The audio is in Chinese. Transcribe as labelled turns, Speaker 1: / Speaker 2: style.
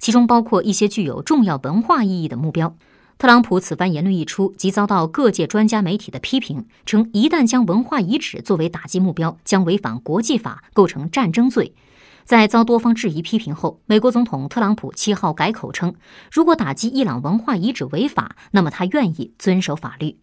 Speaker 1: 其中包括一些具有重要文化意义的目标。特朗普此番言论一出即遭到各界专家媒体的批评称一旦将文化遗址作为打击目标将违反国际法构成战争罪。在遭多方质疑批评后美国总统特朗普七号改口称如果打击伊朗文化遗址违法那么他愿意遵守法律。